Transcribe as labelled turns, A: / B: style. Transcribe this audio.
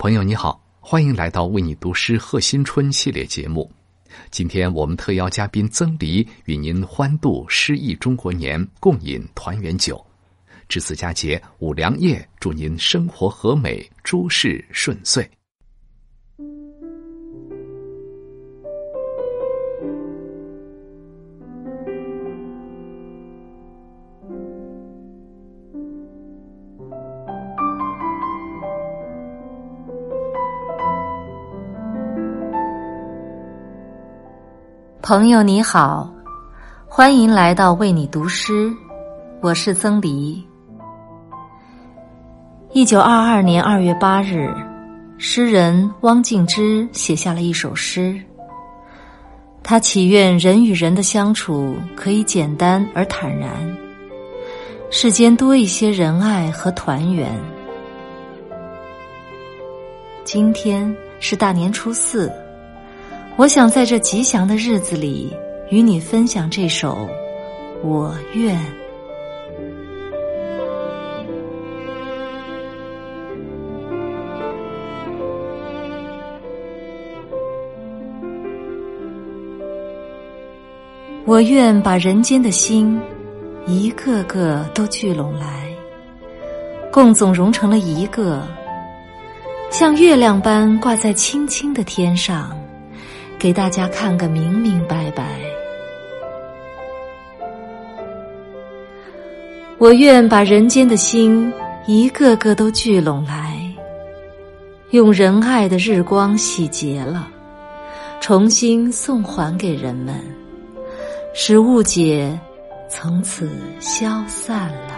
A: 朋友你好，欢迎来到为你读诗贺新春系列节目。今天我们特邀嘉宾曾黎与您欢度诗意中国年，共饮团圆酒。值此佳节，五粮液祝您生活和美，诸事顺遂。
B: 朋友你好，欢迎来到为你读诗，我是曾黎。一九二二年二月八日，诗人汪静之写下了一首诗。他祈愿人与人的相处可以简单而坦然，世间多一些仁爱和团圆。今天是大年初四。我想在这吉祥的日子里，与你分享这首《我愿》。我愿把人间的心，一个个都聚拢来，共总融成了一个，像月亮般挂在青青的天上。给大家看个明明白白。我愿把人间的心一个个都聚拢来，用仁爱的日光洗劫了，重新送还给人们，使误解从此消散了。